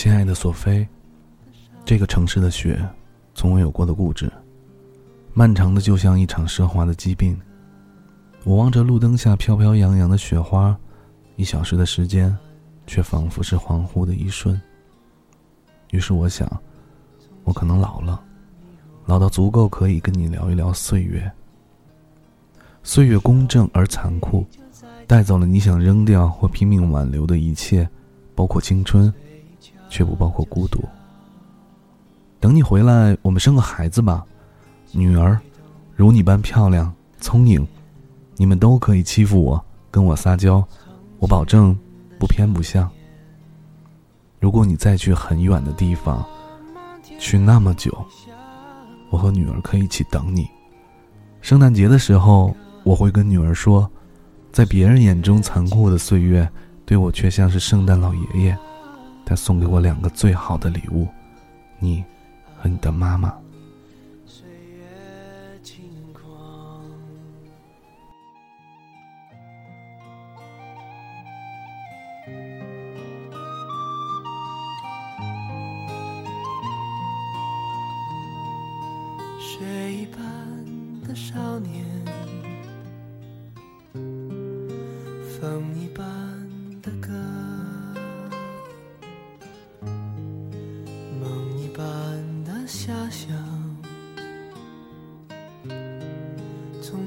亲爱的索菲，这个城市的雪，从未有过的固执，漫长的就像一场奢华的疾病。我望着路灯下飘飘扬扬的雪花，一小时的时间，却仿佛是恍惚的一瞬。于是我想，我可能老了，老到足够可以跟你聊一聊岁月。岁月公正而残酷，带走了你想扔掉或拼命挽留的一切，包括青春，却不包括孤独。等你回来，我们生个孩子吧，女儿，如你般漂亮、聪颖。你们都可以欺负我，跟我撒娇，我保证不偏不向。如果你再去很远的地方，去那么久，我和女儿可以一起等你。圣诞节的时候，我会跟女儿说，在别人眼中残酷的岁月，对我却像是圣诞老爷爷，他送给我两个最好的礼物，你和你的妈妈。水一般的少年，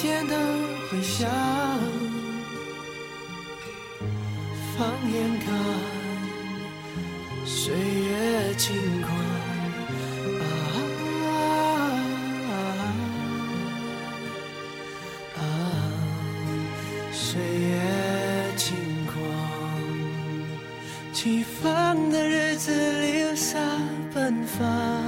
天的回响，放眼看，岁月轻狂。啊，岁月轻狂，起风的日子留下奔放，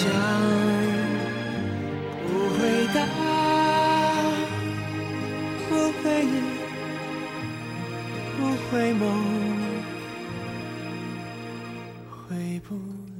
想不回答不回忆不回眸回不来